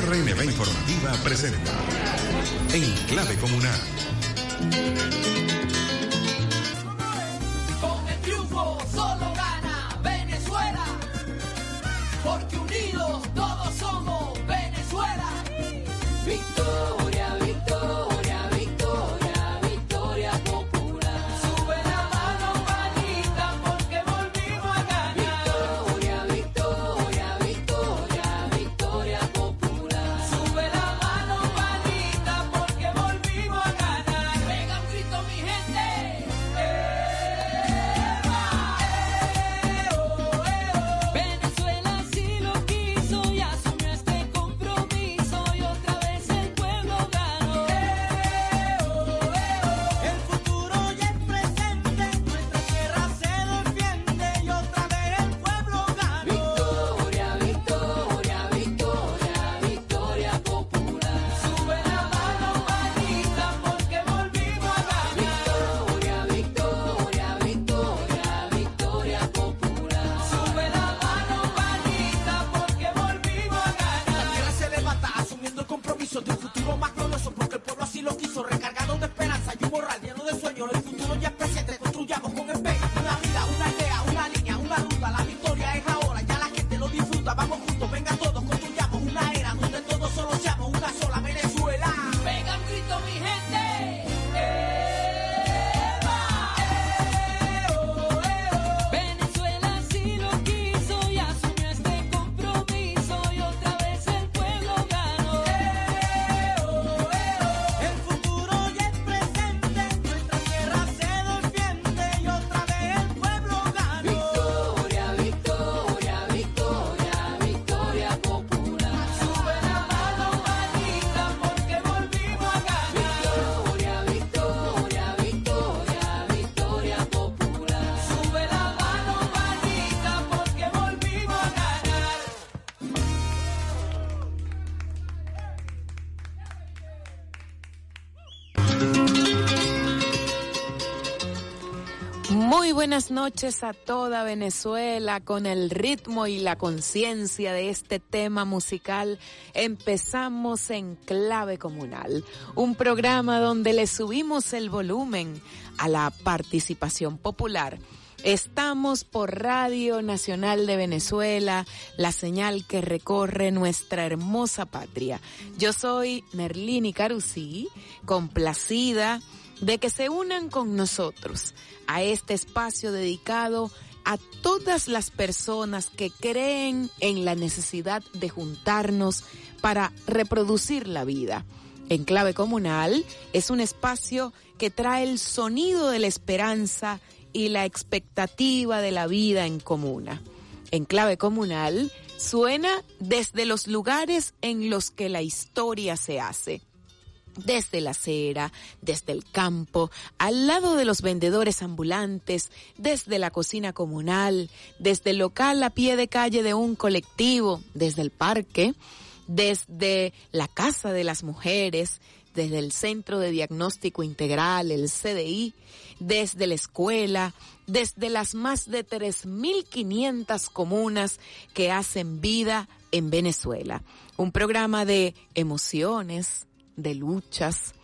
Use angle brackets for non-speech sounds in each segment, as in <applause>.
RNB Informativa presenta En Clave Comunal. Buenas noches a toda Venezuela con el ritmo y la conciencia de este tema musical. Empezamos en Clave Comunal, un programa donde le subimos el volumen a la participación popular. Estamos por Radio Nacional de Venezuela, la señal que recorre nuestra hermosa patria. Yo soy Merlini Carusí, complacida de que se unan con nosotros a este espacio dedicado a todas las personas que creen en la necesidad de juntarnos para reproducir la vida. En clave comunal es un espacio que trae el sonido de la esperanza y la expectativa de la vida en comuna. En clave comunal suena desde los lugares en los que la historia se hace desde la acera, desde el campo, al lado de los vendedores ambulantes, desde la cocina comunal, desde el local a pie de calle de un colectivo, desde el parque, desde la casa de las mujeres, desde el Centro de Diagnóstico Integral, el CDI, desde la escuela, desde las más de 3.500 comunas que hacen vida en Venezuela. Un programa de emociones, de luchas,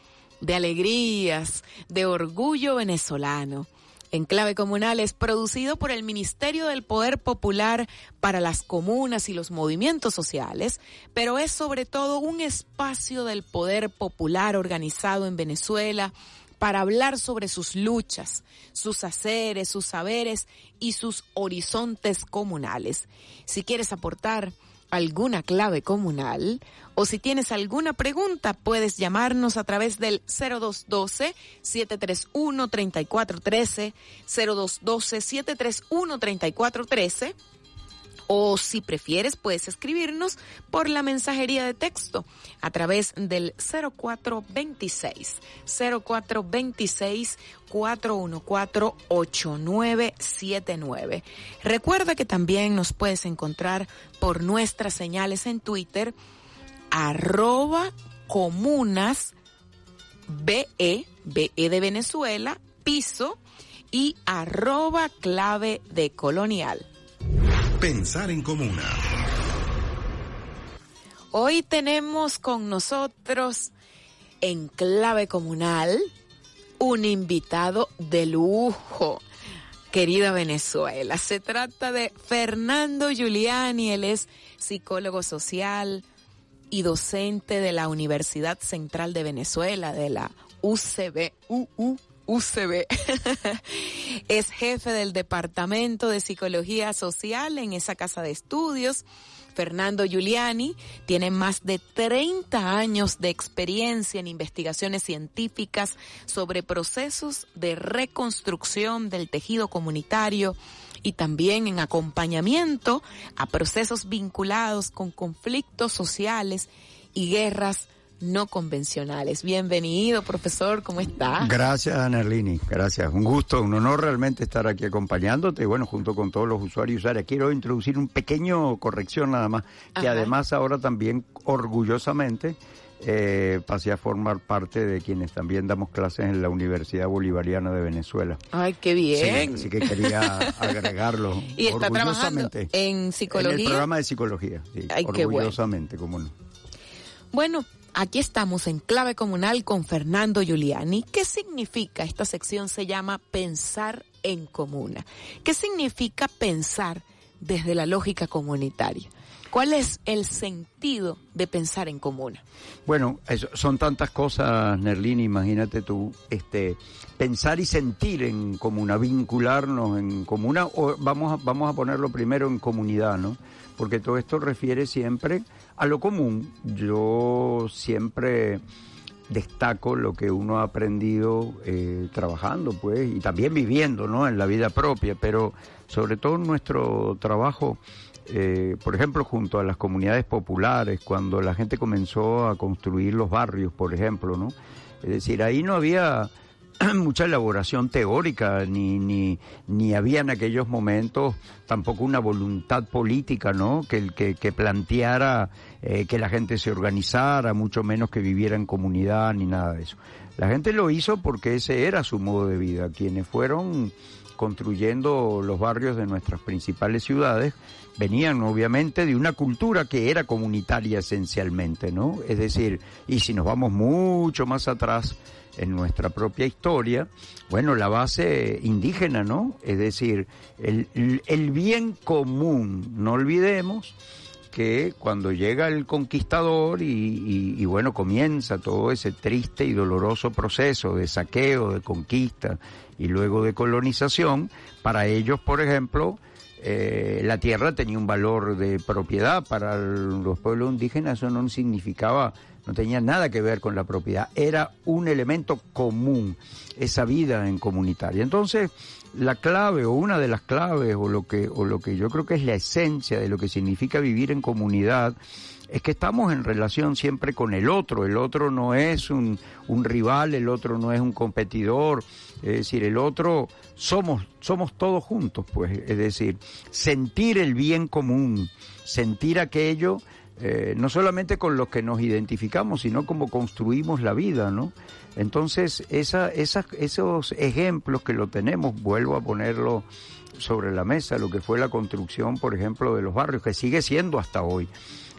de alegrías, de orgullo venezolano. Enclave Comunal es producido por el Ministerio del Poder Popular para las comunas y los movimientos sociales, pero es sobre todo un espacio del poder popular organizado en Venezuela para hablar sobre sus luchas, sus haceres, sus saberes y sus horizontes comunales. Si quieres aportar alguna clave comunal o si tienes alguna pregunta puedes llamarnos a través del 0212-731-3413, 0212-731-3413 o si prefieres puedes escribirnos por la mensajería de texto a través del 0426 0426 414 8979. Recuerda que también nos puedes encontrar por nuestras señales en Twitter arroba comunas BE, BE de Venezuela, piso y arroba clave de colonial. Pensar en comuna. Hoy tenemos con nosotros en clave comunal un invitado de lujo, querida Venezuela. Se trata de Fernando Giuliani, él es psicólogo social y docente de la Universidad Central de Venezuela, de la UCB, UCB. <laughs> es jefe del Departamento de Psicología Social en esa casa de estudios. Fernando Giuliani tiene más de 30 años de experiencia en investigaciones científicas sobre procesos de reconstrucción del tejido comunitario y también en acompañamiento a procesos vinculados con conflictos sociales y guerras no convencionales. Bienvenido, profesor, ¿cómo está? Gracias, Nerlini, gracias. Un gusto, un honor realmente estar aquí acompañándote, bueno, junto con todos los usuarios y usuarias. Quiero introducir un pequeño corrección nada más, que Ajá. además ahora también orgullosamente eh, pasé a formar parte de quienes también damos clases en la Universidad Bolivariana de Venezuela. Ay, qué Sí, bien. así que quería <laughs> agregarlo y está trabajando orgullosamente. en En el psicología. programa de psicología, sí, Ay, qué bueno. orgullosamente, cómo no. Bueno, aquí estamos en clave comunal con Fernando Giuliani. ¿Qué significa? Esta sección se llama pensar en comuna. ¿Qué significa pensar desde la lógica comunitaria? ¿Cuál es el sentido de pensar en comuna? Bueno, son tantas cosas, Nerlini, imagínate tú, este, pensar y sentir en comuna, vincularnos en comuna, o vamos a, vamos a ponerlo primero en comunidad, ¿no? Porque todo esto refiere siempre a lo común. Yo siempre destaco lo que uno ha aprendido eh, trabajando, pues, y también viviendo, ¿no? En la vida propia, pero sobre todo en nuestro trabajo eh, por ejemplo, junto a las comunidades populares, cuando la gente comenzó a construir los barrios, por ejemplo, ¿no? Es decir, ahí no había <clears throat> mucha elaboración teórica, ni, ni, ni había en aquellos momentos tampoco una voluntad política, ¿no? Que, que, que planteara eh, que la gente se organizara, mucho menos que viviera en comunidad, ni nada de eso. La gente lo hizo porque ese era su modo de vida. Quienes fueron construyendo los barrios de nuestras principales ciudades venían obviamente de una cultura que era comunitaria esencialmente, ¿no? Es decir, y si nos vamos mucho más atrás en nuestra propia historia, bueno, la base indígena, ¿no? Es decir, el, el bien común, no olvidemos que cuando llega el conquistador y, y, bueno, comienza todo ese triste y doloroso proceso de saqueo, de conquista y luego de colonización, para ellos, por ejemplo, eh, la tierra tenía un valor de propiedad, para los pueblos indígenas eso no significaba, no tenía nada que ver con la propiedad, era un elemento común, esa vida en comunitaria. Entonces, la clave o una de las claves o lo que o lo que yo creo que es la esencia de lo que significa vivir en comunidad es que estamos en relación siempre con el otro, el otro no es un, un rival, el otro no es un competidor, es decir, el otro somos somos todos juntos, pues, es decir, sentir el bien común, sentir aquello eh, no solamente con los que nos identificamos, sino como construimos la vida, ¿no? Entonces, esa, esas, esos ejemplos que lo tenemos, vuelvo a ponerlo sobre la mesa, lo que fue la construcción, por ejemplo, de los barrios, que sigue siendo hasta hoy.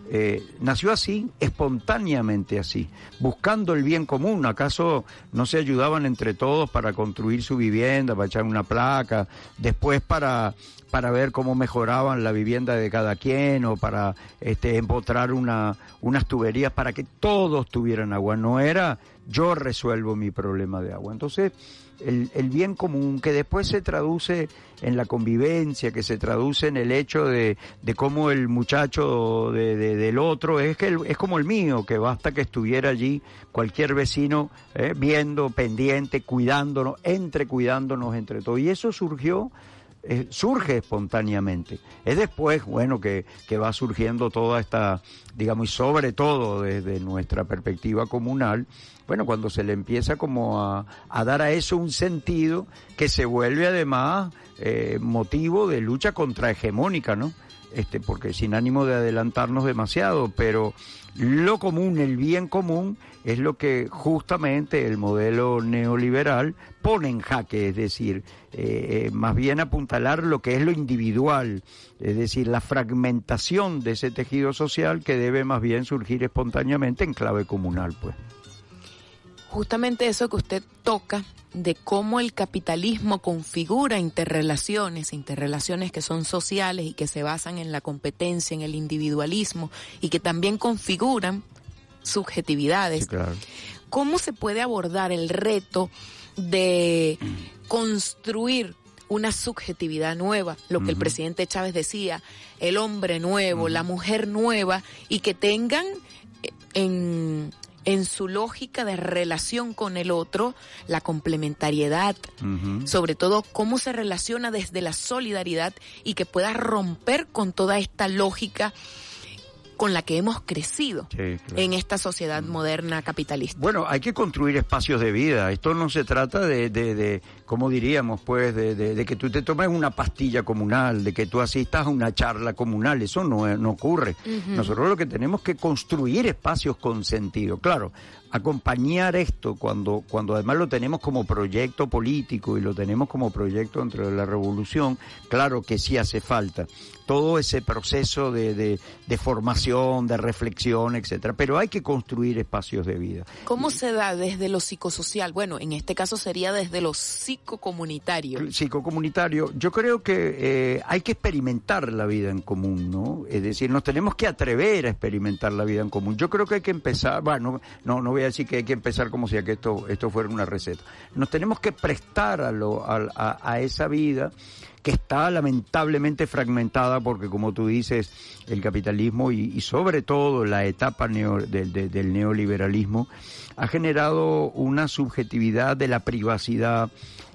Eh, nació así, espontáneamente así, buscando el bien común. ¿Acaso no se ayudaban entre todos para construir su vivienda, para echar una placa, después para, para ver cómo mejoraban la vivienda de cada quien o para este, empotrar una, unas tuberías para que todos tuvieran agua? No era yo resuelvo mi problema de agua. Entonces, el, el, bien común que después se traduce en la convivencia, que se traduce en el hecho de, de cómo el muchacho de, de, del otro es que es como el mío, que basta que estuviera allí cualquier vecino eh, viendo, pendiente, cuidándonos, entre cuidándonos entre todos. Y eso surgió eh, surge espontáneamente. Es después, bueno, que, que, va surgiendo toda esta, digamos, y sobre todo desde nuestra perspectiva comunal, bueno, cuando se le empieza como a, dar a eso un sentido que se vuelve además eh, motivo de lucha contrahegemónica, ¿no? este, porque sin ánimo de adelantarnos demasiado, pero lo común, el bien común, es lo que justamente el modelo neoliberal pone en jaque, es decir, eh, eh, más bien apuntalar lo que es lo individual, es decir, la fragmentación de ese tejido social que debe más bien surgir espontáneamente en clave comunal, pues. Justamente eso que usted toca de cómo el capitalismo configura interrelaciones, interrelaciones que son sociales y que se basan en la competencia, en el individualismo y que también configuran subjetividades. Sí, claro. ¿Cómo se puede abordar el reto de construir una subjetividad nueva, lo que el presidente Chávez decía, el hombre nuevo, la mujer nueva, y que tengan eh, en, en su lógica de relación con el otro la complementariedad, sobre todo cómo se relaciona desde la solidaridad y que pueda romper con toda esta lógica con la que hemos crecido Sí, claro. en esta sociedad moderna capitalista. Bueno, hay que construir espacios de vida. Esto no se trata de, de, de como diríamos, pues, de, de- de que tú te tomes una pastilla comunal, de que tú asistas a una charla comunal. Eso no, no ocurre. Nosotros lo que tenemos que construir espacios con sentido. Claro, acompañar esto cuando, cuando además lo tenemos como proyecto político y lo tenemos como proyecto dentro de la revolución, claro que sí hace falta todo ese proceso de, de, de formación, de reflexión, etcétera. Pero hay que construir espacios de vida. ¿Cómo se da desde lo psicosocial? Bueno, en este caso sería desde lo psicocomunitario. psicocomunitario, yo creo que eh, hay que experimentar la vida en común, ¿no? Es decir, nos tenemos que atrever a experimentar la vida en común. Yo creo que hay que empezar, bueno, no, no voy a decir que hay que empezar como si esto, esto fuera una receta. Nos tenemos que prestar a, lo, a, a- a esa vida que está lamentablemente fragmentada porque como tú dices el capitalismo y, sobre todo la etapa neo- del neoliberalismo ha generado una subjetividad de la privacidad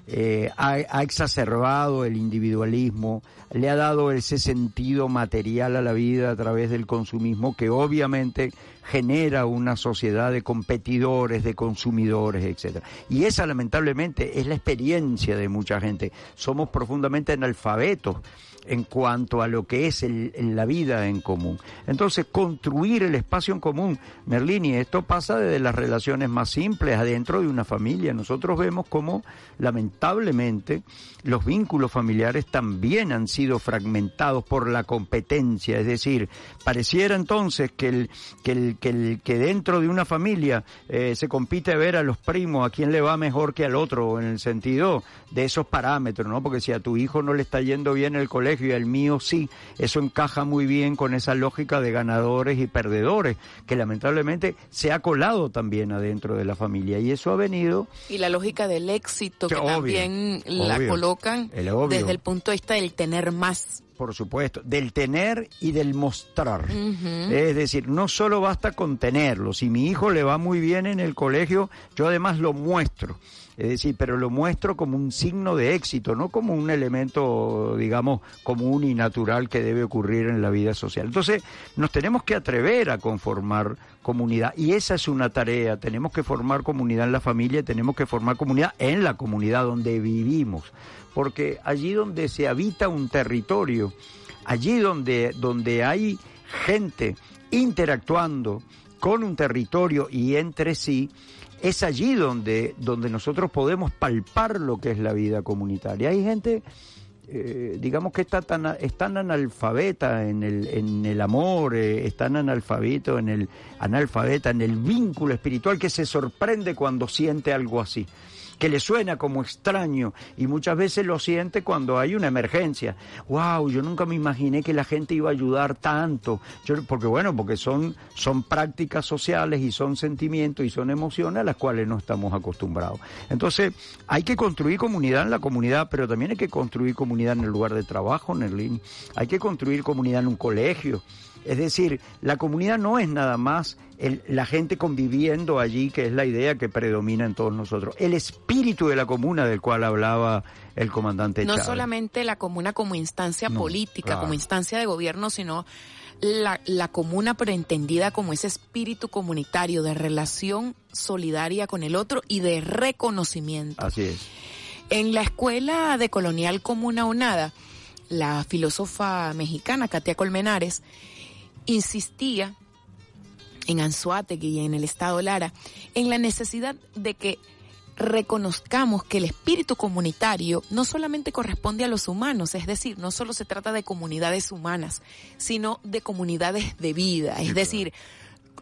eh, ha, ha exacerbado el individualismo, le ha dado ese sentido material a la vida a través del consumismo que obviamente genera una sociedad de competidores, de consumidores, etcétera. Y esa lamentablemente es la experiencia de mucha gente. Somos profundamente analfabetos en cuanto a lo que es el- la vida en común. Entonces, construir el espacio en común, Merlini, esto pasa desde las relaciones más simples, adentro de una familia. Nosotros vemos cómo, lamentablemente, los vínculos familiares también han sido fragmentados por la competencia. Es decir, pareciera entonces que, el, que, el, que, el, que dentro de una familia eh, se compite a ver a los primos, a quién le va mejor que al otro, en el sentido de esos parámetros, ¿no? Porque si a tu hijo no le está yendo bien el colegio y al mío sí, eso encaja muy bien con esa lógica de ganadores y perdedores, que lamentablemente se ha colado también adentro de la familia. Y eso ha venido Y la lógica del éxito que obvio, también la obvio. colocan El desde el punto de vista del tener más. Por supuesto, del tener y del mostrar. Es decir, no solo basta con tenerlo. Si mi hijo le va muy bien en el colegio, yo además lo muestro. Es decir, pero lo muestro como un signo de éxito, no como un elemento, digamos, común y natural que debe ocurrir en la vida social. Entonces, nos tenemos que atrever a conformar comunidad y esa es una tarea. Tenemos que formar comunidad en la familia, tenemos que formar comunidad en la comunidad donde vivimos, porque allí donde se habita un territorio, allí donde, donde hay gente interactuando con un territorio y entre sí, es allí donde, donde nosotros podemos palpar lo que es la vida comunitaria. Hay gente, eh, digamos que está tan, es tan analfabeta en el, en el amor, eh, tan analfabeto en el, analfabeta en el vínculo espiritual que se sorprende cuando siente algo así que le suena como extraño y muchas veces lo siente cuando hay una emergencia. Wow, yo nunca me imaginé que la gente iba a ayudar tanto. Porque bueno, porque son, son prácticas sociales y son sentimientos y son emociones a las cuales no estamos acostumbrados. Entonces, hay que construir comunidad en la comunidad, pero también hay que construir comunidad en el lugar de trabajo, Nerlin. Hay que construir comunidad en un colegio. Es decir, la comunidad no es nada más el- la gente conviviendo allí, que es la idea que predomina en todos nosotros. El espíritu de la comuna del cual hablaba el comandante No Chávez. solamente la comuna como instancia No, política, claro. como instancia de gobierno, sino la, la comuna pero entendida como ese espíritu comunitario de relación solidaria con el otro y de reconocimiento. Así es. En la escuela de colonial comuna o nada, la filósofa mexicana Katia Colmenares insistía en Anzuategui y en el Estado Lara en la necesidad de que reconozcamos que el espíritu comunitario no solamente corresponde a los humanos, es decir, no solo se trata de comunidades humanas, sino de comunidades de vida, es decir,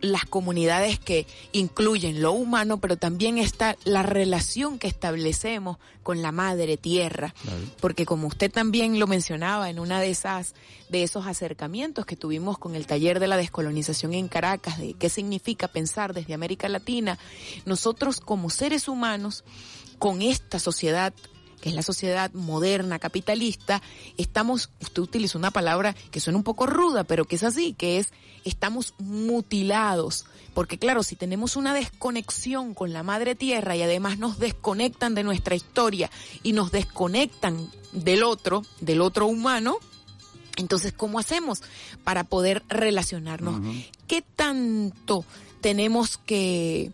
las comunidades que incluyen lo humano, pero también está la relación que establecemos con la madre tierra, porque como usted también lo mencionaba en una de esas de esos acercamientos que tuvimos con el taller de la descolonización en Caracas, de qué significa pensar desde América Latina, nosotros como seres humanos con esta sociedad que es la sociedad moderna, capitalista, estamos, usted utilizó una palabra que suena un poco ruda, pero que es así, que es, estamos mutilados. Porque claro, si tenemos una desconexión con la madre tierra y además nos desconectan de nuestra historia y nos desconectan del otro, del otro humano, entonces, ¿cómo hacemos para poder relacionarnos? ¿Qué tanto tenemos que,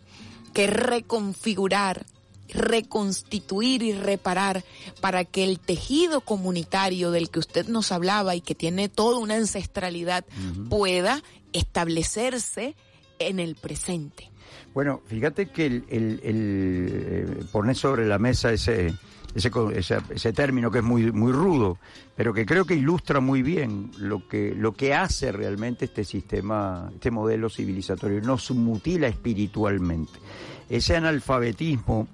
que reconfigurar reconstituir y reparar para que el tejido comunitario del que usted nos hablaba y que tiene toda una ancestralidad pueda establecerse en el presente. Bueno, fíjate que el, el, el, eh, poner sobre la mesa ese, ese, ese, ese término que es muy, muy rudo, pero que creo que ilustra muy bien lo que, lo que hace realmente este sistema, este modelo civilizatorio, nos mutila espiritualmente. Ese analfabetismo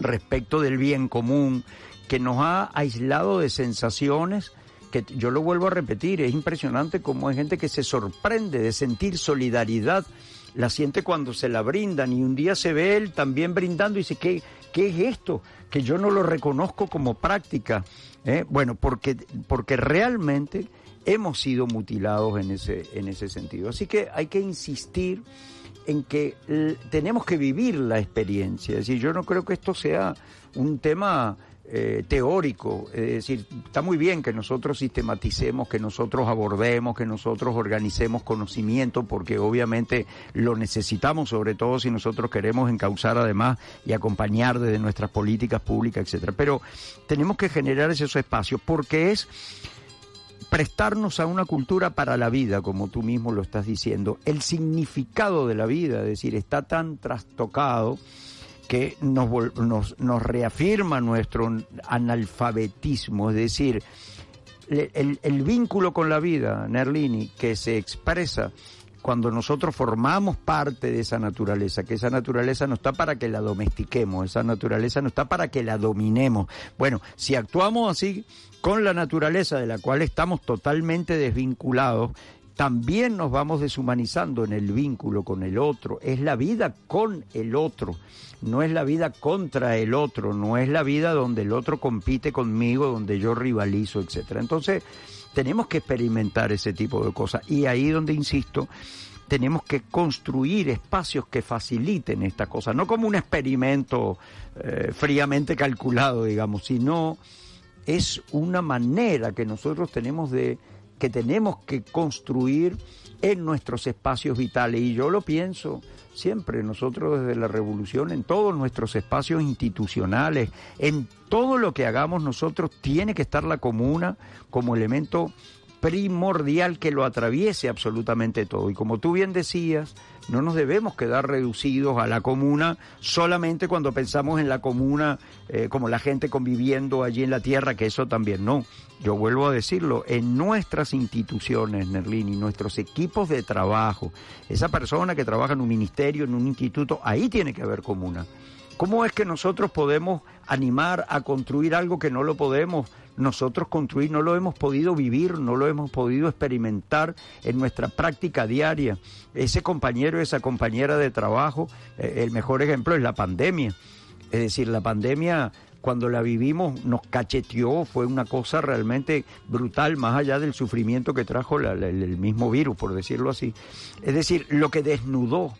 respecto del bien común que nos ha aislado de sensaciones que yo lo vuelvo a repetir, es impresionante cómo hay gente que se sorprende de sentir solidaridad, la siente cuando se la brindan y un día se ve él también brindando y dice, ¿qué, qué es esto? Que yo no lo reconozco como práctica. ¿eh? Bueno, porque, porque realmente hemos sido mutilados en ese, en ese sentido. Así que hay que insistir en que tenemos que vivir la experiencia. Es decir, yo no creo que esto sea un tema eh, teórico. Es decir, está muy bien que nosotros sistematicemos, que nosotros abordemos, que nosotros organicemos conocimiento, porque obviamente lo necesitamos, sobre todo si nosotros queremos encauzar además y acompañar desde nuestras políticas públicas, etcétera. Pero tenemos que generar esos espacios porque es prestarnos a una cultura para la vida, como tú mismo lo estás diciendo. El significado de la vida, es decir, está tan trastocado que nos, nos, reafirma nuestro analfabetismo, es decir, el, el vínculo con la vida, Nerlini, que se expresa cuando nosotros formamos parte de esa naturaleza, que esa naturaleza no está para que la domestiquemos, esa naturaleza no está para que la dominemos. Bueno, si actuamos así con la naturaleza de la cual estamos totalmente desvinculados, también nos vamos deshumanizando en el vínculo con el otro. Es la vida con el otro, no es la vida contra el otro, no es la vida donde el otro compite conmigo, donde yo rivalizo, etcétera. Entonces, tenemos que experimentar ese tipo de cosas. Y ahí donde insisto, tenemos que construir espacios que faciliten esta cosa, no como un experimento eh, fríamente calculado, digamos, sino es una manera que nosotros tenemos de que tenemos que construir en nuestros espacios vitales. Y yo lo pienso siempre nosotros desde la revolución en todos nuestros espacios institucionales en todo lo que hagamos nosotros tiene que estar la comuna como elemento primordial que lo atraviese absolutamente todo. Y como tú bien decías, no nos debemos quedar reducidos a la comuna solamente cuando pensamos en la comuna eh, como la gente conviviendo allí en la tierra, que eso también no. Yo vuelvo a decirlo, en nuestras instituciones, Nerlini, nuestros equipos de trabajo, esa persona que trabaja en un ministerio, en un instituto, ahí tiene que haber comuna. ¿Cómo es que nosotros podemos animar a construir algo que no lo podemos nosotros construir, no lo hemos podido vivir, no lo hemos podido experimentar en nuestra práctica diaria? Ese compañero, esa compañera de trabajo, eh, el mejor ejemplo es la pandemia. Es decir, la pandemia cuando la vivimos nos cacheteó, fue una cosa realmente brutal, más allá del sufrimiento que trajo el mismo virus, por decirlo así. Es decir, lo que desnudó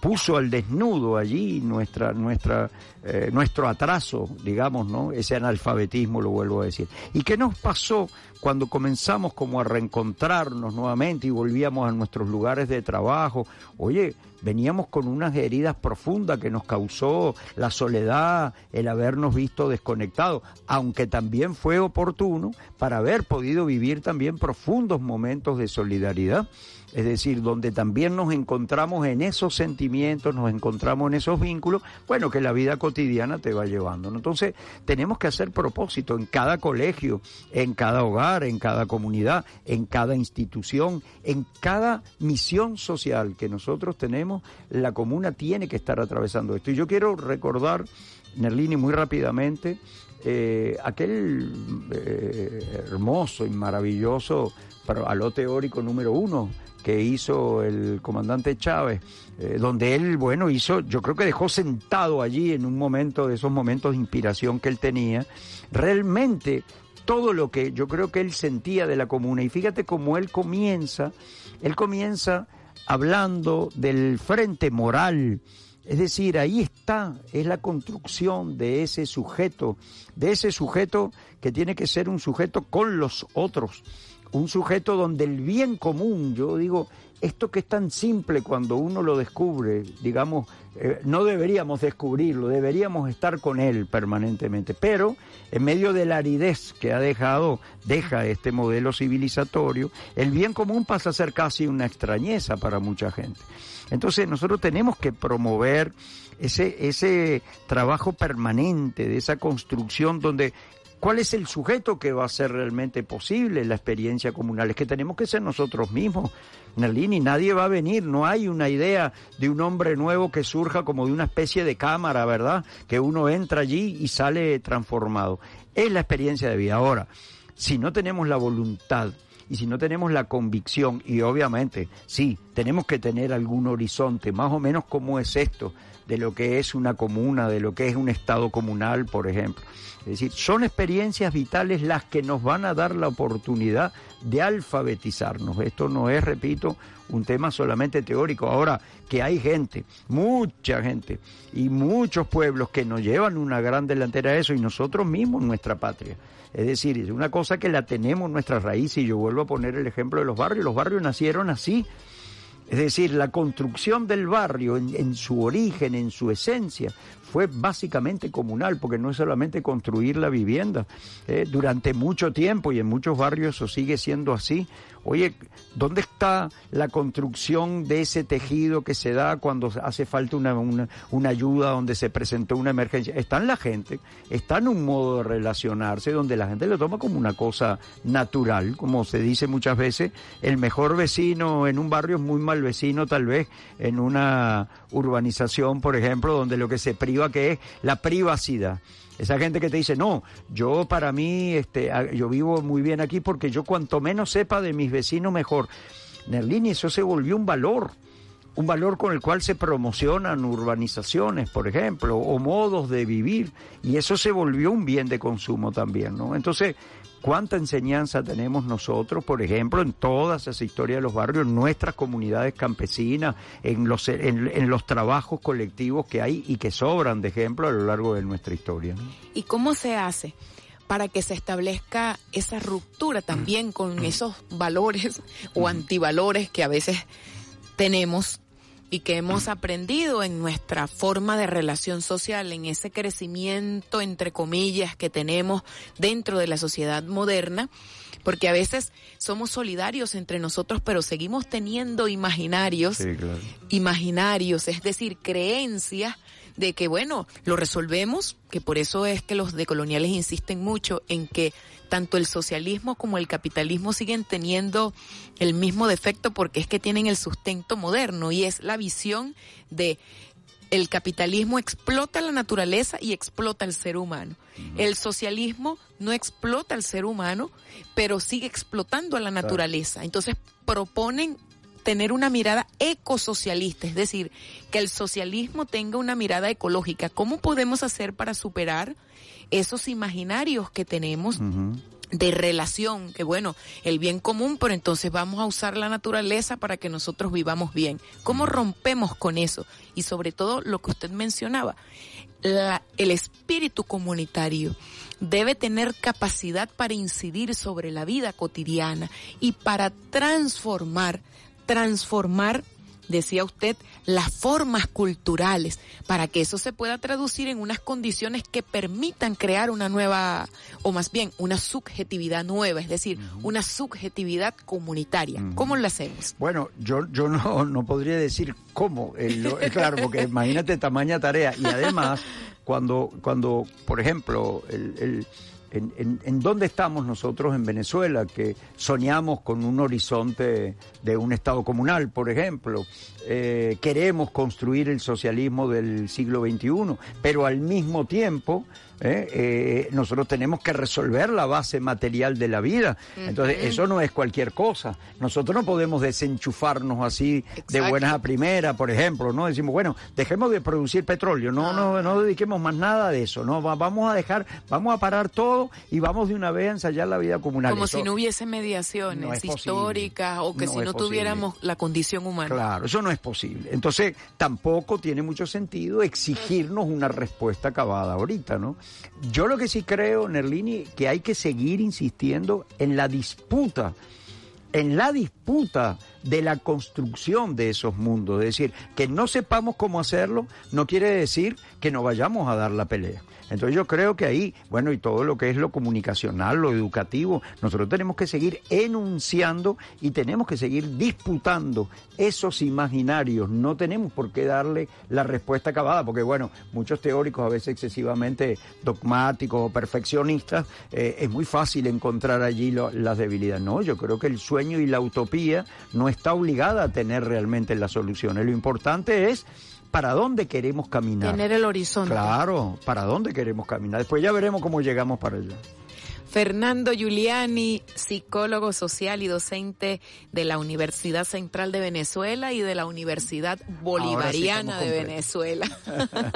puso al desnudo allí nuestra, nuestra, eh, nuestro atraso, digamos, ¿no? Ese analfabetismo, lo vuelvo a decir. ¿Y qué nos pasó cuando comenzamos como a reencontrarnos nuevamente y volvíamos a nuestros lugares de trabajo? Oye, veníamos con unas heridas profundas que nos causó la soledad, el habernos visto desconectados, aunque también fue oportuno para haber podido vivir también profundos momentos de solidaridad es decir, donde también nos encontramos en esos sentimientos, nos encontramos en esos vínculos, bueno, que la vida cotidiana te va llevando. Entonces, tenemos que hacer propósito en cada colegio, en cada hogar, en cada comunidad, en cada institución, en cada misión social que nosotros tenemos, la comuna tiene que estar atravesando esto. Y yo quiero recordar, Nerlini, muy rápidamente, eh, aquel eh, hermoso y maravilloso pero a lo teórico número uno que hizo el comandante Chávez, eh, donde él, bueno, hizo, yo creo que dejó sentado allí en un momento de esos momentos de inspiración que él tenía, realmente todo lo que yo creo que él sentía de la comuna. Y fíjate cómo él comienza, él comienza hablando del frente moral, es decir, ahí está, es la construcción de ese sujeto, de ese sujeto que tiene que ser un sujeto con los otros, un sujeto donde el bien común, yo digo, esto que es tan simple cuando uno lo descubre, digamos, eh, no deberíamos descubrirlo, deberíamos estar con él permanentemente, pero en medio de la aridez que ha dejado, deja este modelo civilizatorio, el bien común pasa a ser casi una extrañeza para mucha gente. Entonces nosotros tenemos que promover ese, ese trabajo permanente de esa construcción donde ¿Cuál es el sujeto que va a ser realmente posible la experiencia comunal? Es que tenemos que ser nosotros mismos. Nerlini, nadie va a venir, no hay una idea de un hombre nuevo que surja como de una especie de cámara, ¿verdad? Que uno entra allí y sale transformado. Es la experiencia de vida. Ahora, si no tenemos la voluntad y si no tenemos la convicción, y obviamente, sí, tenemos que tener algún horizonte, más o menos cómo es esto, de lo que es una comuna, de lo que es un estado comunal, por ejemplo. Es decir, son experiencias vitales las que nos van a dar la oportunidad de alfabetizarnos. Esto no es, repito, un tema solamente teórico. Ahora, que hay gente, mucha gente y muchos pueblos que nos llevan una gran delantera a eso y nosotros mismos, nuestra patria. Es decir, es una cosa que la tenemos en nuestras raíces y yo vuelvo a poner el ejemplo de los barrios. Los barrios nacieron así es decir, la construcción del barrio en, su origen, en su esencia, fue básicamente comunal, porque no es solamente construir la vivienda. Eh, durante mucho tiempo y en muchos barrios eso sigue siendo así. Oye, ¿dónde está la construcción de ese tejido que se da cuando hace falta una, una, ayuda, donde se presentó una emergencia? Está en la gente, está en un modo de relacionarse donde la gente lo toma como una cosa natural, como se dice muchas veces, el mejor vecino en un barrio es muy mal vecino tal vez en una urbanización, por ejemplo, donde lo que se priva que es la privacidad. Esa gente que te dice, no, yo para mí, este, yo vivo muy bien aquí porque yo cuanto menos sepa de mis vecinos mejor. Nerlini, eso se volvió un valor, un valor con el cual se promocionan urbanizaciones, por ejemplo, o modos de vivir, y eso se volvió un bien de consumo también, ¿no? Entonces, cuánta enseñanza tenemos nosotros, por ejemplo, en todas esas historias de los barrios, en nuestras comunidades campesinas, en los, en, los trabajos colectivos que hay y que sobran de ejemplo a lo largo de nuestra historia. ¿Y cómo se hace? para que se establezca esa ruptura también con esos valores o antivalores que a veces tenemos y que hemos aprendido en nuestra forma de relación social, en ese crecimiento, entre comillas, que tenemos dentro de la sociedad moderna, porque a veces somos solidarios entre nosotros, pero seguimos teniendo imaginarios, imaginarios, es decir, creencias de que, bueno, lo resolvemos, que por eso es que los decoloniales insisten mucho en que tanto el socialismo como el capitalismo siguen teniendo el mismo defecto porque es que tienen el sustento moderno y es la visión de el capitalismo explota la naturaleza y explota el ser humano. El socialismo no explota al ser humano, pero sigue explotando a la naturaleza. Entonces proponen tener una mirada ecosocialista, es decir, que el socialismo tenga una mirada ecológica. ¿Cómo podemos hacer para superar esos imaginarios que tenemos de relación, que bueno, el bien común, pero entonces vamos a usar la naturaleza para que nosotros vivamos bien. ¿Cómo rompemos con eso? Y sobre todo lo que usted mencionaba, la- el espíritu comunitario debe tener capacidad para incidir sobre la vida cotidiana y para transformar, transformar decía usted, las formas culturales, para que eso se pueda traducir en unas condiciones que permitan crear una nueva, o más bien, una subjetividad nueva, es decir, una subjetividad comunitaria. ¿Cómo lo hacemos? Bueno, yo, yo no, no podría decir cómo, el- claro, porque imagínate tamaña tarea. Y además, cuando, cuando por ejemplo, el, el- en, en- dónde estamos nosotros en Venezuela, que soñamos con un horizonte de un Estado comunal, por ejemplo, eh, queremos construir el socialismo del siglo XXI, pero al mismo tiempo eh, eh, nosotros tenemos que resolver la base material de la vida. Entonces, eso no es cualquier cosa. Nosotros no podemos desenchufarnos así de buenas a primeras, por ejemplo, ¿no? Decimos, bueno, dejemos de producir petróleo, no, no, no dediquemos más nada de eso, no, Va- vamos a dejar, vamos a parar todo y vamos de una vez a ensayar la vida comunal. Como Eso- si no hubiese mediaciones no es posible. históricas o que No si no posible. tuviéramos la condición humana. Claro, eso no es posible. Entonces, tampoco tiene mucho sentido exigirnos una respuesta acabada ahorita, ¿no? Yo lo que sí creo, Nerlini, que hay que seguir insistiendo en la disputa, en la disputa de la construcción de esos mundos. Es decir, que no sepamos cómo hacerlo no quiere decir que no vayamos a dar la pelea. Entonces yo creo que ahí, bueno, y todo lo que es lo comunicacional, lo educativo, nosotros tenemos que seguir enunciando y tenemos que seguir disputando esos imaginarios. No tenemos por qué darle la respuesta acabada, porque bueno, muchos teóricos a veces excesivamente dogmáticos o perfeccionistas, eh, es muy fácil encontrar allí lo- las debilidades. No, yo creo que el sueño y la utopía no está obligada a tener realmente las soluciones. Lo importante es para dónde queremos caminar. Tener el horizonte. Claro, para dónde queremos caminar. Después ya veremos cómo llegamos para allá. Fernando Giuliani, psicólogo social y docente de la Universidad Central de Venezuela y de la Universidad Bolivariana sí de Venezuela.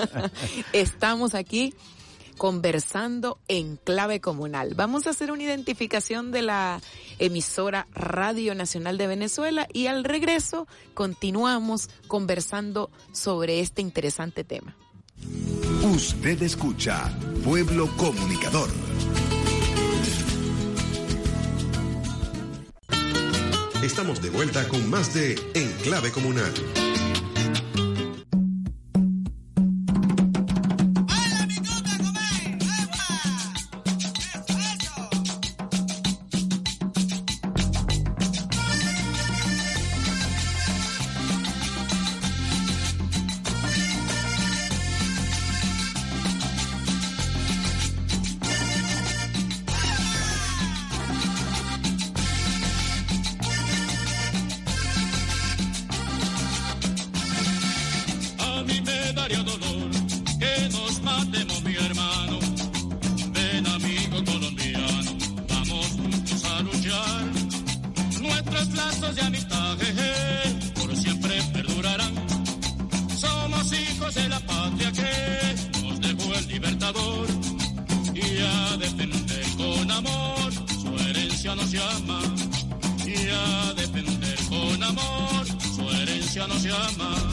<laughs> Estamos aquí conversando en clave comunal. Vamos a hacer una identificación de la emisora Radio Nacional de Venezuela y al regreso continuamos conversando sobre este interesante tema. Usted escucha Pueblo Comunicador. Estamos de vuelta con más de Enclave Comunal. De amistad jeje, por siempre perdurarán. Somos hijos de la patria que nos dejó el libertador. Y a defender con amor, su herencia nos llama. Y a defender con amor, su herencia nos llama.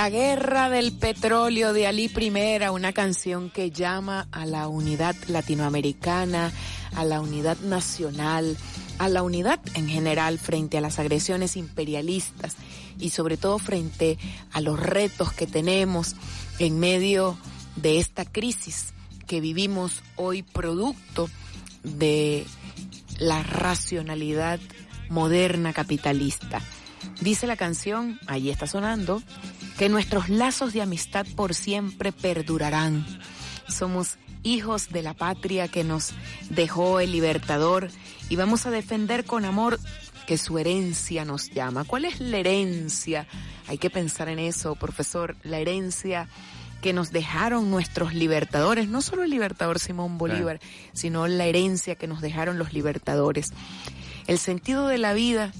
La guerra del petróleo de Ali I, una canción que llama a la unidad latinoamericana, a la unidad nacional, a la unidad en general frente a las agresiones imperialistas y sobre todo frente a los retos que tenemos en medio de esta crisis que vivimos hoy producto de la racionalidad moderna capitalista. Dice la canción, ahí está sonando, que nuestros lazos de amistad por siempre perdurarán. Somos hijos de la patria que nos dejó el libertador y vamos a defender con amor que su herencia nos llama. ¿Cuál es la herencia? Hay que pensar en eso, profesor. La herencia que nos dejaron nuestros libertadores, no solo el libertador Simón Bolívar, sino la herencia que nos dejaron los libertadores. El sentido de la vida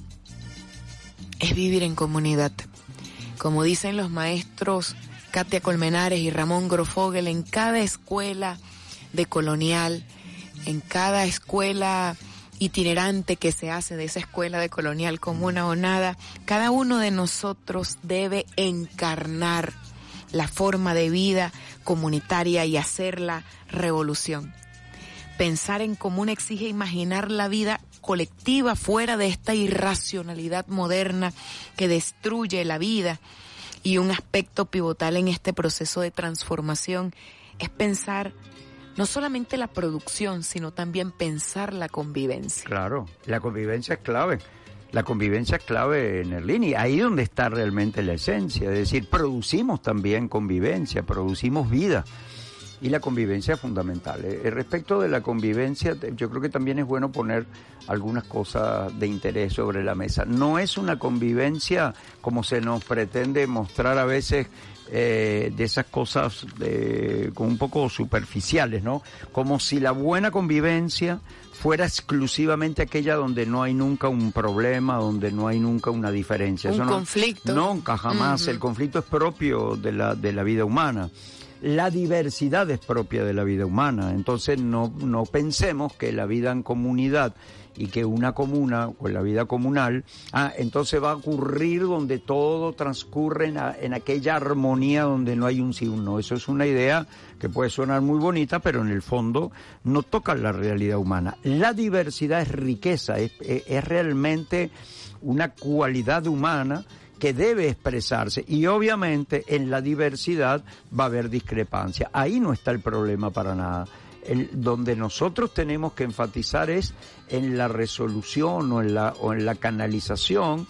es vivir en comunidad. Como dicen los maestros Katia Colmenares y Ramón Grofogel, en cada escuela de colonial, en cada escuela itinerante que se hace de esa escuela de colonial comuna o nada, cada uno de nosotros debe encarnar la forma de vida comunitaria y hacer la revolución. Pensar en común exige imaginar la vida colectiva fuera de esta irracionalidad moderna que destruye la vida. Y un aspecto pivotal en este proceso de transformación es pensar no solamente la producción, sino también pensar la convivencia. Claro, la convivencia es clave. La convivencia es clave en el línea. Ahí donde está realmente la esencia. Es decir, producimos también convivencia, producimos vida. Y la convivencia es fundamental. Eh, respecto de la convivencia, yo creo que también es bueno poner algunas cosas de interés sobre la mesa. No es una convivencia como se nos pretende mostrar a veces eh, de esas cosas de, como un poco superficiales, ¿no? Como si la buena convivencia fuera exclusivamente aquella donde no hay nunca un problema, donde no hay nunca una diferencia. Un Eso no- conflicto. Nunca, jamás. El conflicto es propio de la, de la vida humana. La diversidad es propia de la vida humana. Entonces no, no pensemos que la vida en comunidad y que una comuna o la vida comunal, ah, entonces va a ocurrir donde todo transcurre en, a- en aquella armonía donde no hay un sí un no. Eso es una idea que puede sonar muy bonita, pero en el fondo no toca la realidad humana. La diversidad es riqueza, es, es- es realmente una cualidad humana que debe expresarse y obviamente en la diversidad va a haber discrepancia. Ahí no está el problema para nada. El- donde nosotros tenemos que enfatizar es en la resolución o en la, o en la canalización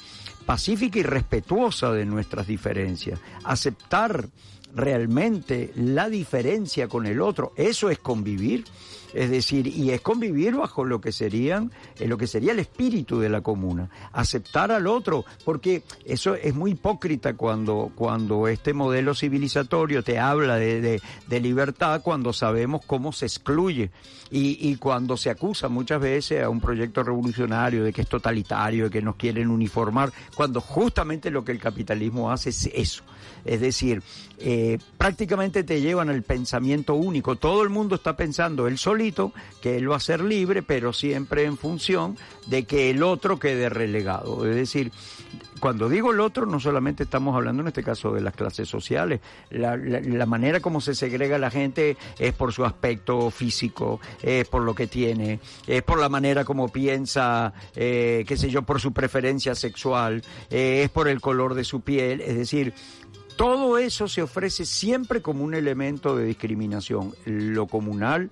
pacífica y respetuosa de nuestras diferencias. Aceptar realmente la diferencia con el otro, eso es convivir. Es decir, y es convivir bajo lo que serían, eh, lo que sería el espíritu de la comuna, aceptar al otro, porque eso es muy hipócrita cuando, cuando este modelo civilizatorio te habla de, de- libertad, cuando sabemos cómo se excluye y, y cuando se acusa muchas veces a un proyecto revolucionario de que es totalitario, de que nos quieren uniformar, cuando justamente lo que el capitalismo hace es eso. Es decir, eh, prácticamente te llevan al pensamiento único. Todo el mundo está pensando él que él va a ser libre, pero siempre en función de que el otro quede relegado. Es decir, cuando digo el otro, no solamente estamos hablando en este caso de las clases sociales. La manera como se segrega la gente es por su aspecto físico, es por lo que tiene, es por la manera como piensa, eh, qué sé yo, por su preferencia sexual, eh, es por el color de su piel. Es decir, todo eso se ofrece siempre como un elemento de discriminación. Lo comunal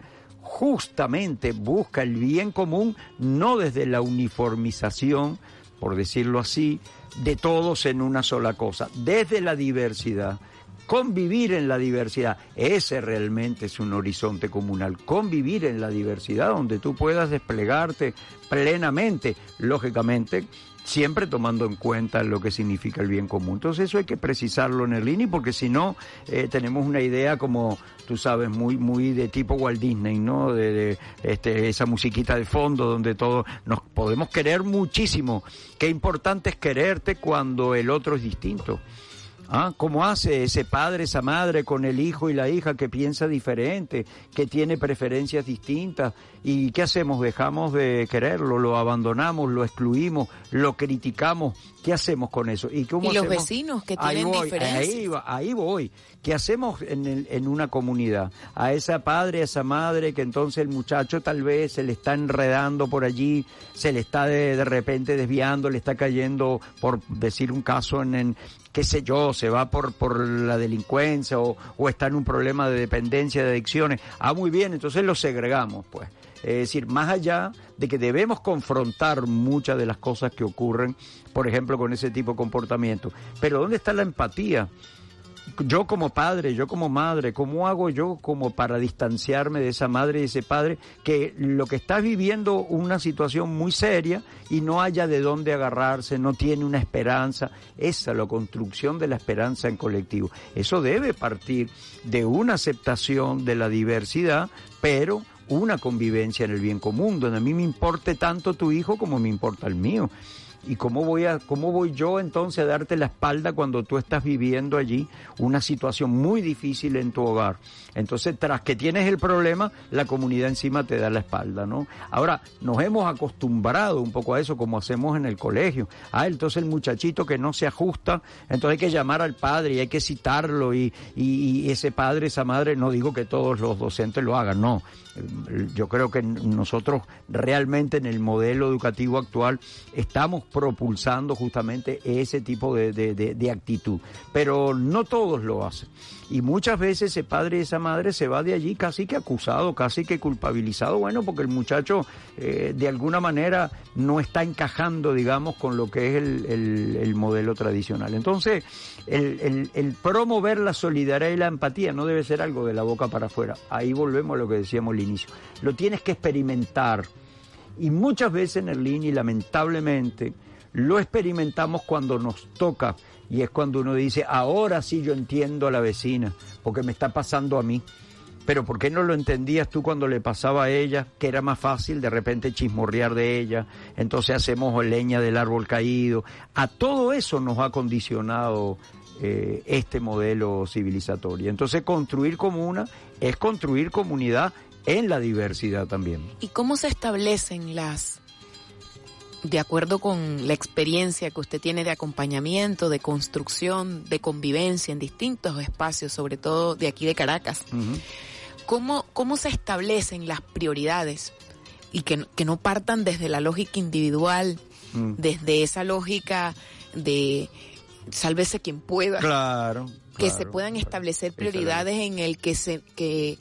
justamente busca el bien común, no desde la uniformización, por decirlo así, de todos en una sola cosa, desde la diversidad. Convivir en la diversidad, ese realmente es un horizonte comunal, convivir en la diversidad donde tú puedas desplegarte plenamente, lógicamente, siempre tomando en cuenta lo que significa el bien común. Entonces eso hay que precisarlo en el INI porque si no eh, tenemos una idea como tú sabes muy muy de tipo Walt Disney, ¿no? De, de, este esa musiquita de fondo donde todos nos podemos querer muchísimo. Qué importante es quererte cuando el otro es distinto. ¿Ah? ¿Cómo hace ese padre, esa madre con el hijo y la hija que piensa diferente, que tiene preferencias distintas? ¿Y qué hacemos? ¿Dejamos de quererlo? ¿Lo abandonamos? ¿Lo excluimos? ¿Lo criticamos? ¿Qué hacemos con eso? ¿Y, cómo Y los hacemos? vecinos que Ahí tienen voy, diferencias. Ahí, ahí voy. ¿Qué hacemos en, el- en una comunidad? A esa padre, a esa madre, que entonces el muchacho tal vez se le está enredando por allí, se le está de, de repente desviando, le está cayendo, por decir un caso, en, en qué sé yo, se va por, por la delincuencia o, o está en un problema de dependencia, de adicciones. Ah, muy bien, entonces lo segregamos, pues. Es decir, más allá de que debemos confrontar muchas de las cosas que ocurren, por ejemplo, con ese tipo de comportamiento. Pero ¿dónde está la empatía? Yo como padre, yo como madre, ¿cómo hago yo como para distanciarme de esa madre y ese padre que lo que está viviendo una situación muy seria y no haya de dónde agarrarse, no tiene una esperanza? Esa, la construcción de la esperanza en colectivo. Eso debe partir de una aceptación de la diversidad, pero una convivencia en el bien común, donde a mí me importe tanto tu hijo como me importa el mío. ¿Y cómo voy, a, cómo voy yo entonces a darte la espalda cuando tú estás viviendo allí una situación muy difícil en tu hogar? Entonces, tras que tienes el problema, la comunidad encima te da la espalda, ¿no? Ahora, nos hemos acostumbrado un poco a eso como hacemos en el colegio. Ah, entonces el muchachito que no se ajusta, entonces hay que llamar al padre y hay que citarlo y, y, y ese padre, esa madre, no digo que todos los docentes lo hagan, no. Yo creo que nosotros realmente en el modelo educativo actual estamos propulsando justamente ese tipo de, de, de, actitud, pero no todos lo hacen. Y muchas veces ese padre y esa madre se va de allí casi que acusado, casi que culpabilizado, bueno, porque el muchacho eh, de alguna manera no está encajando, digamos, con lo que es el, el, el modelo tradicional. Entonces, el, promover la solidaridad y la empatía no debe ser algo de la boca para afuera. Ahí volvemos a lo que decíamos al inicio. Lo tienes que experimentar. Y muchas veces en el INI, lamentablemente, lo experimentamos cuando nos toca y es cuando uno dice, ahora sí yo entiendo a la vecina, porque me está pasando a mí. Pero ¿por qué no lo entendías tú cuando le pasaba a ella, que era más fácil de repente chismorrear de ella? Entonces hacemos leña del árbol caído. A todo eso nos ha condicionado eh, este modelo civilizatorio. Entonces construir comuna es construir comunidad en la diversidad también. ¿Y cómo se establecen las de acuerdo con la experiencia que usted tiene de acompañamiento, de construcción, de convivencia en distintos espacios, sobre todo de aquí de Caracas, uh -huh. ¿cómo, ¿cómo se establecen las prioridades y que, que no partan desde la lógica individual, uh -huh. desde esa lógica de sálvese quien pueda? Claro. Que claro, se puedan establecer prioridades en el que se, que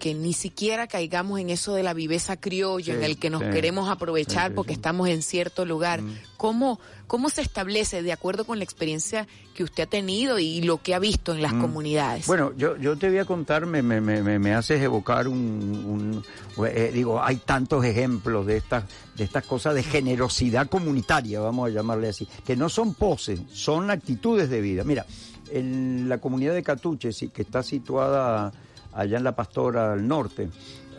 que ni siquiera caigamos en eso de la viveza criolla, en el que nos sí. queremos aprovechar Sí, porque estamos en cierto lugar. ¿Cómo, ¿Cómo se establece de acuerdo con la experiencia que usted ha tenido y lo que ha visto en las comunidades? Mm. Bueno, yo, yo te voy a contar, me, me, me, me- me haces evocar un, un- eh, digo, hay tantos ejemplos de estas, de estas cosas de generosidad comunitaria, vamos a llamarle así, que no son poses, son actitudes de vida. Mira, en la comunidad de Catuche, que está situada allá en la Pastora al norte,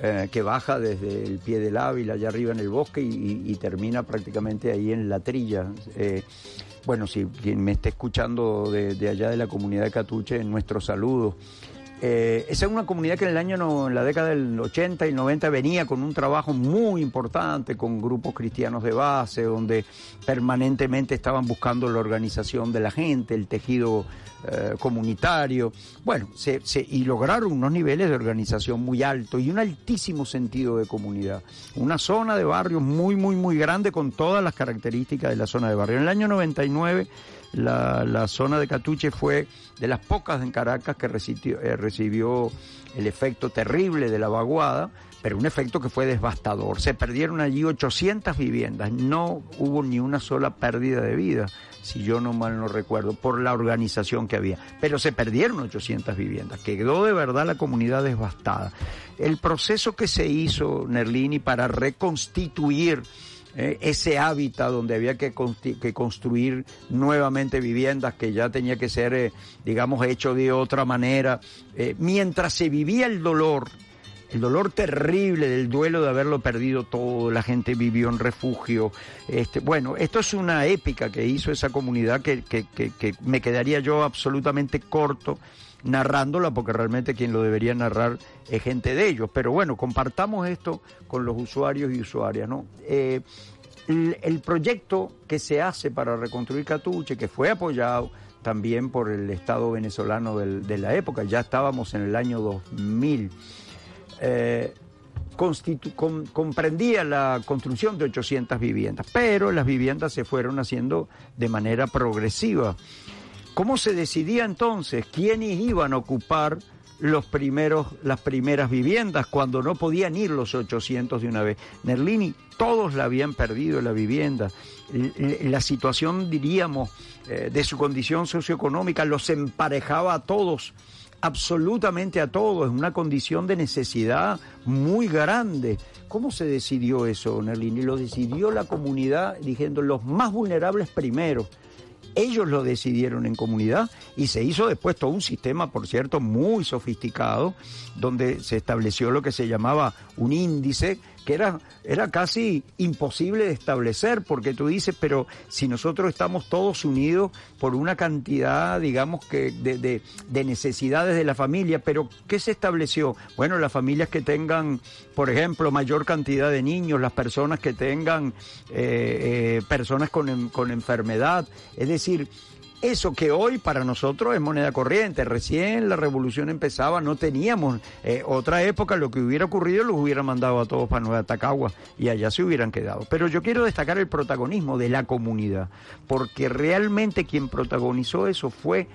eh, que baja desde el pie del Ávila, allá arriba en el bosque, y, termina prácticamente ahí en la trilla. eh, bueno, si quien me esté escuchando de, de allá de la comunidad de Catuche, nuestro saludo. Eh, esa es una comunidad que en el año, en la década del 80 y 90 venía con un trabajo muy importante con grupos cristianos de base, donde permanentemente estaban buscando la organización de la gente, el tejido eh, comunitario. Bueno, y lograron unos niveles de organización muy altos y un altísimo sentido de comunidad. Una zona de barrios muy, muy, muy grande con todas las características de la zona de barrio. En el año 99 la, zona de Catuche fue de las pocas en Caracas que eh, recibió el efecto terrible de la vaguada, pero un efecto que fue devastador. Se perdieron allí 800 viviendas, no hubo ni una sola pérdida de vida, si yo no mal no recuerdo, por la organización que había. Pero se perdieron 800 viviendas, quedó de verdad la comunidad devastada. El proceso que se hizo, Nerlini, para reconstituir eh, ese hábitat donde había que, que construir nuevamente viviendas que ya tenía que ser, eh, digamos, hecho de otra manera. Eh, mientras se vivía el dolor, el dolor terrible del duelo de haberlo perdido todo, la gente vivió en refugio. Este, bueno, esto es una épica que hizo esa comunidad que, que, que me quedaría yo absolutamente corto narrándola porque realmente quien lo debería narrar es gente de ellos. Pero bueno, compartamos esto con los usuarios y usuarias, ¿no? Eh, el, proyecto que se hace para reconstruir Catuche, que fue apoyado también por el Estado venezolano de la época, ya estábamos en el año 2000, eh, comprendía la construcción de 800 viviendas, pero las viviendas se fueron haciendo de manera progresiva. ¿Cómo se decidía entonces quiénes iban a ocupar los primeros, las primeras viviendas cuando no podían ir los 800 de una vez? Nerlini, todos la habían perdido la vivienda. L- l- La situación, diríamos, eh, de su condición socioeconómica los emparejaba a todos absolutamente a todos, en una condición de necesidad muy grande. ¿Cómo se decidió eso, Nerlini? Lo decidió la comunidad diciendo los más vulnerables primero. Ellos lo decidieron en comunidad y se hizo después todo un sistema, por cierto, muy sofisticado, donde se estableció lo que se llamaba un índice que era, era casi imposible de establecer, porque tú dices, pero si nosotros estamos todos unidos por una cantidad, digamos, que de, de- de necesidades de la familia, pero ¿qué se estableció? Bueno, las familias que tengan, por ejemplo, mayor cantidad de niños, las personas que tengan eh, eh, personas con, con enfermedad, es decir, eso que hoy para nosotros es moneda corriente. Recién la revolución empezaba, no teníamos eh, otra época, lo que hubiera ocurrido los hubiera mandado a todos para Nueva Tacagua y allá se hubieran quedado. Pero yo quiero destacar el protagonismo de la comunidad, porque realmente quien protagonizó eso fue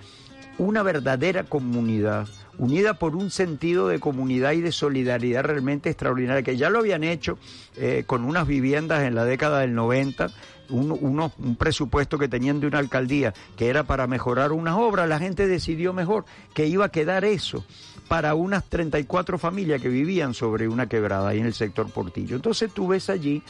una verdadera comunidad, unida por un sentido de comunidad y de solidaridad realmente extraordinaria, que ya lo habían hecho eh, con unas viviendas en la década del 90, un, un presupuesto que tenían de una alcaldía que era para mejorar unas obras, la gente decidió mejor que iba a quedar eso para unas 34 familias que vivían sobre una quebrada ahí en el sector Portillo. Entonces tú ves allí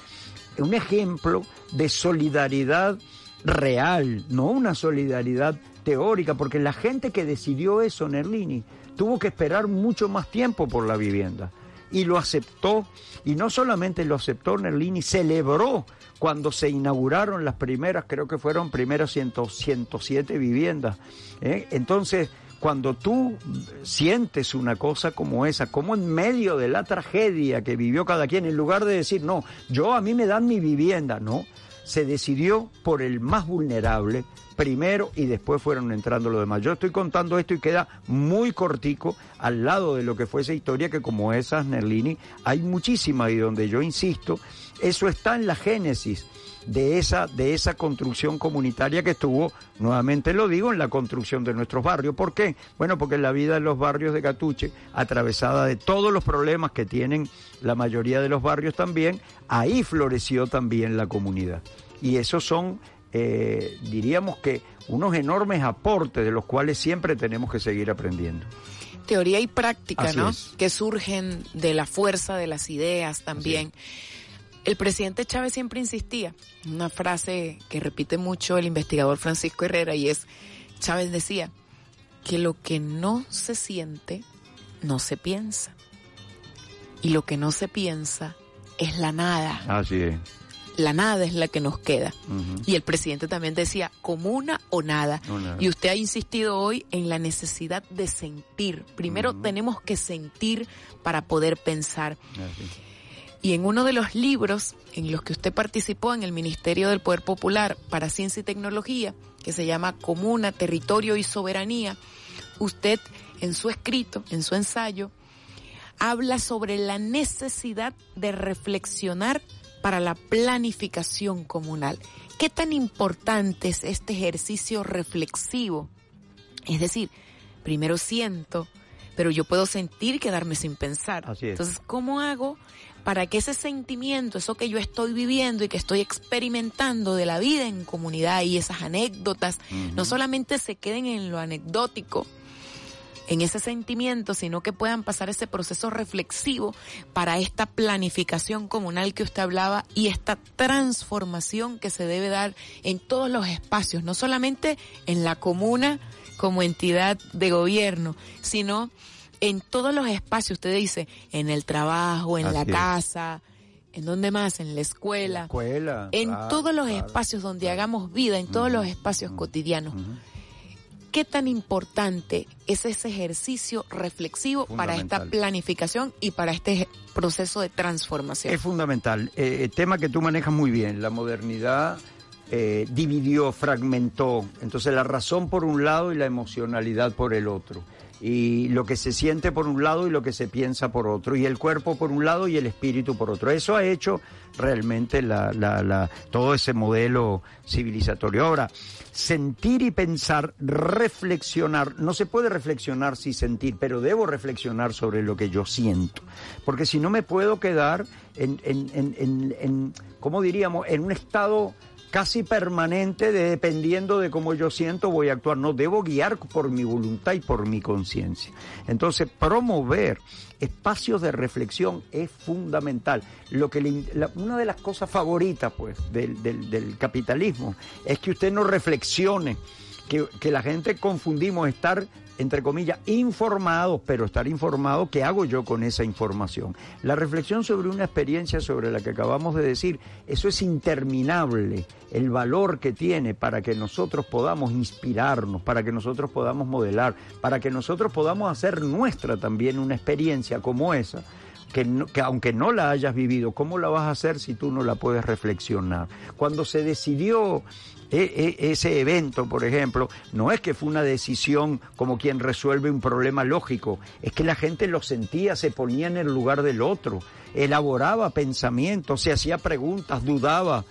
un ejemplo de solidaridad real, no una solidaridad teórica, porque la gente que decidió eso, Nerlini, tuvo que esperar mucho más tiempo por la vivienda. Y lo aceptó, y no solamente lo aceptó Nerlini, celebró cuando se inauguraron las primeras, creo que fueron primeras 100 107 viviendas. ¿eh? Entonces, cuando tú sientes una cosa como esa, como en medio de la tragedia que vivió cada quien, en lugar de decir, no, yo a mí me dan mi vivienda, no, se decidió por el más vulnerable primero y después fueron entrando los demás. Yo estoy contando esto y queda muy cortico al lado de lo que fue esa historia que como esas, Nerlini, hay muchísimas y donde yo insisto, eso está en la génesis de esa, de esa construcción comunitaria que estuvo, nuevamente lo digo, en la construcción de nuestros barrios. ¿Por qué? Bueno, porque la vida de los barrios de Catuche, atravesada de todos los problemas que tienen la mayoría de los barrios también, ahí floreció también la comunidad. Y esos son, eh, diríamos que, unos enormes aportes de los cuales siempre tenemos que seguir aprendiendo. Teoría y práctica, Así ¿no? es. Que surgen de la fuerza de las ideas también. El presidente Chávez siempre insistía, una frase que repite mucho el investigador Francisco Herrera y es, Chávez decía, que lo que no se siente, no se piensa. Y lo que no se piensa es la nada. Así es. La nada es la que nos queda. Y el presidente también decía, comuna o nada. O nada. Y usted ha insistido hoy en la necesidad de sentir. Primero tenemos que sentir para poder pensar. Así. Y en uno de los libros en los que usted participó en el Ministerio del Poder Popular para Ciencia y Tecnología, que se llama Comuna, Territorio y Soberanía, usted en su escrito, en su ensayo, habla sobre la necesidad de reflexionar para la planificación comunal. ¿Qué tan importante es este ejercicio reflexivo? Es decir, primero siento, pero yo puedo sentir quedarme sin pensar. Así es. Entonces, ¿cómo hago para que ese sentimiento, eso que yo estoy viviendo y que estoy experimentando de la vida en comunidad y esas anécdotas, no solamente se queden en lo anecdótico, en ese sentimiento, sino que puedan pasar ese proceso reflexivo para esta planificación comunal que usted hablaba y esta transformación que se debe dar en todos los espacios, no solamente en la comuna como entidad de gobierno, sino en todos los espacios, usted dice, en el trabajo, en la es. casa, en donde más, en la escuela, Escuela. en claro, todos los claro. espacios donde hagamos vida, en todos los espacios cotidianos. ¿Qué tan importante es ese ejercicio reflexivo para esta planificación y para este proceso de transformación? Es fundamental. Eh, el tema que tú manejas muy bien. La modernidad eh, dividió, fragmentó. Entonces la razón por un lado y la emocionalidad por el otro. Y lo que se siente por un lado y lo que se piensa por otro. Y el cuerpo por un lado y el espíritu por otro. Eso ha hecho realmente la, todo ese modelo civilizatorio. Ahora, sentir y pensar, reflexionar. No se puede reflexionar sin sentir, pero debo reflexionar sobre lo que yo siento. Porque si no me puedo quedar en, en, en, en ¿cómo diríamos?, en un estado casi permanente de dependiendo de cómo yo siento voy a actuar. No, debo guiar por mi voluntad y por mi conciencia. Entonces, promover espacios de reflexión es fundamental. Lo que le la- una de las cosas favoritas, pues, del- del capitalismo es que usted no reflexione, que, la gente confundimos estar entre comillas, informados, pero estar informado, ¿qué hago yo con esa información? La reflexión sobre una experiencia sobre la que acabamos de decir, eso es interminable, el valor que tiene para que nosotros podamos inspirarnos, para que nosotros podamos modelar, para que nosotros podamos hacer nuestra también una experiencia como esa. Que, no- que aunque no la hayas vivido, ¿cómo la vas a hacer si tú no la puedes reflexionar? Cuando se decidió ese evento, por ejemplo, no es que fue una decisión como quien resuelve un problema lógico, es que la gente lo sentía, se ponía en el lugar del otro, elaboraba pensamientos, se hacía preguntas, dudaba,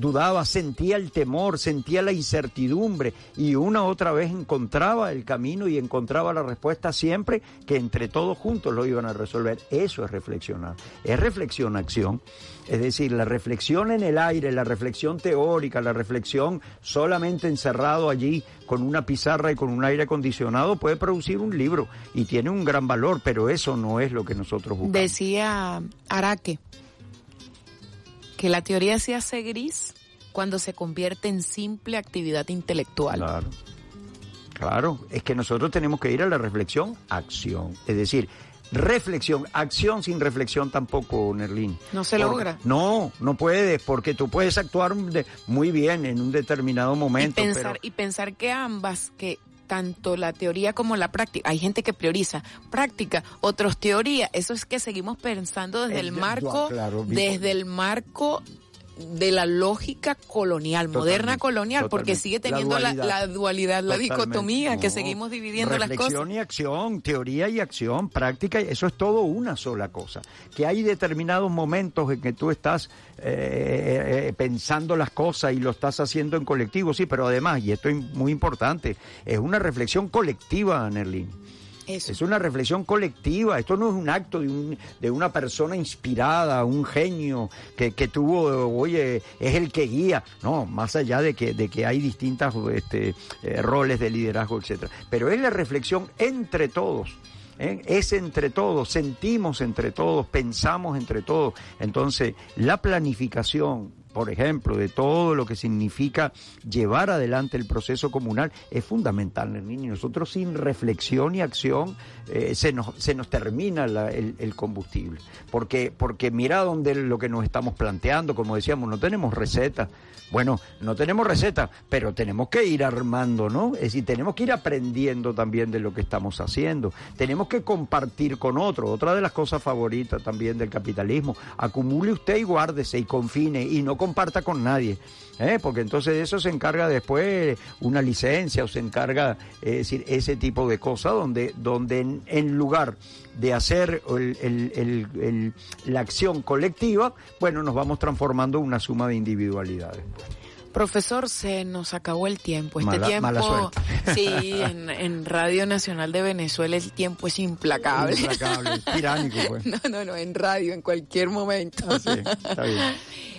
dudaba, sentía el temor, sentía la incertidumbre y una otra vez encontraba el camino y encontraba la respuesta siempre que entre todos juntos lo iban a resolver. Eso es reflexionar. Es reflexión acción. Es decir, la reflexión en el aire, la reflexión teórica, la reflexión solamente encerrado allí con una pizarra y con un aire acondicionado puede producir un libro y tiene un gran valor, pero eso no es lo que nosotros buscamos. Decía Araque que la teoría se hace gris cuando se convierte en simple actividad intelectual. Claro. Claro, es que nosotros tenemos que ir a la reflexión, acción. Es decir, reflexión, acción sin reflexión tampoco, Nerlín. No se Porque- logra. No, no puedes, porque tú puedes actuar de- muy bien en un determinado y momento. pensar pero- y pensar que ambas que tanto la teoría como la práctica. Hay gente que prioriza práctica otros teoría. Eso es que seguimos pensando desde Eh, el ya, marco claro, desde el marco de la lógica colonial, moderna Totalmente, colonial, porque sigue teniendo la, dualidad. la dualidad, la Totalmente. dicotomía, que seguimos dividiendo las cosas. Y acción, teoría y acción, práctica, eso es todo una sola cosa. Que hay determinados momentos en que tú estás eh, eh, pensando las cosas y lo estás haciendo en colectivo, sí, pero además, y esto es muy importante, es una reflexión colectiva, Nerlin. Es una reflexión colectiva, esto no es un acto de, un- de una persona inspirada, un genio que, que tuvo, oye, es el que guía. No, más allá de que, de que hay distintos este, eh, roles de liderazgo, etcétera. Pero es la reflexión entre todos. ¿eh? Es entre todos, sentimos entre todos, pensamos entre todos. Entonces, la planificación, por ejemplo, de todo lo que significa llevar adelante el proceso comunal es fundamental, Nermini. Nosotros sin reflexión y acción eh, se, nos, se nos termina el, combustible. Porque, porque mira dónde lo que nos estamos planteando, como decíamos, no tenemos receta. Bueno, no tenemos receta, pero tenemos que ir armando, ¿no? Es decir, tenemos que ir aprendiendo también de lo que estamos haciendo. Tenemos que compartir con otro. Otra de las cosas favoritas también del capitalismo. Acumule usted y guárdese y confine y no comparta con nadie. ¿eh? Porque entonces eso se encarga después una licencia o se encarga, es decir, ese tipo de cosas donde, donde en, en lugar de hacer el- el- el- el- la acción colectiva, bueno, nos vamos transformando en una suma de individualidades. Profesor, se nos acabó el tiempo. Este Mala- tiempo, mala sí, <laughs> en, en Radio Nacional de Venezuela el tiempo es implacable. Implacable, tiránico, pues. <laughs> No, no, no, en radio, en cualquier momento. Ah, sí, está bien. <laughs>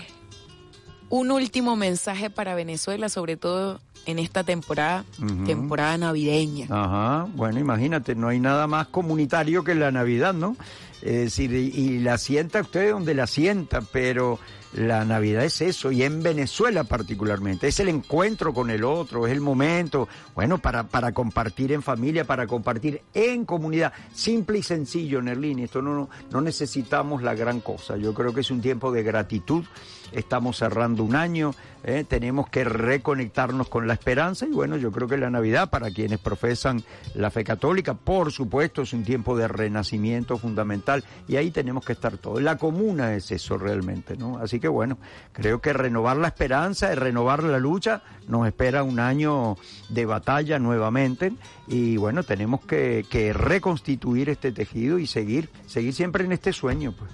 Un último mensaje para Venezuela, sobre todo en esta temporada, temporada navideña. Ajá, bueno, imagínate, no hay nada más comunitario que la Navidad, ¿no? Es decir, y, y la sienta usted donde la sienta, pero la Navidad es eso, y en Venezuela particularmente, es el encuentro con el otro, es el momento, bueno, para, para compartir en familia, para compartir en comunidad, simple y sencillo, Nerlini, esto no, no necesitamos la gran cosa, yo creo que es un tiempo de gratitud, estamos cerrando un año, ¿eh? tenemos que reconectarnos con la esperanza y bueno, yo creo que la Navidad para quienes profesan la fe católica, por supuesto, es un tiempo de renacimiento fundamental y ahí tenemos que estar todos. La comuna es eso realmente, ¿no? Así que bueno, creo que renovar la esperanza, renovar la lucha, nos espera un año de batalla nuevamente. Y bueno, tenemos que, que reconstituir este tejido y seguir, seguir siempre en este sueño, pues.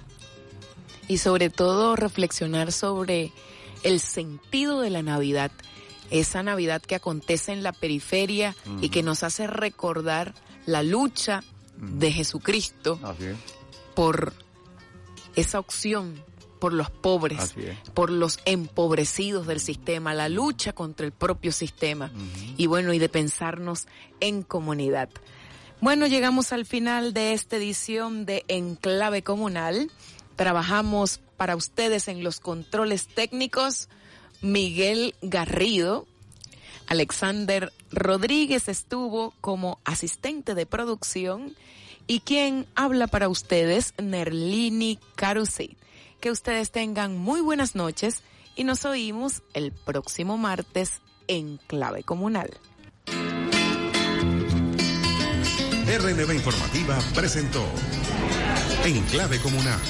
y sobre todo reflexionar sobre el sentido de la Navidad, esa Navidad que acontece en la periferia y que nos hace recordar la lucha de Jesucristo por esa opción, por los pobres, por los empobrecidos del sistema, la lucha contra el propio sistema y bueno, y de pensarnos en comunidad. Bueno, llegamos al final de esta edición de Enclave Comunal. Trabajamos para ustedes en los controles técnicos Miguel Garrido. Alexander Rodríguez estuvo como asistente de producción y quien habla para ustedes, Nerlini Carusi. Que ustedes tengan muy buenas noches y nos oímos el próximo martes en Clave Comunal. RNB Informativa presentó En Clave Comunal.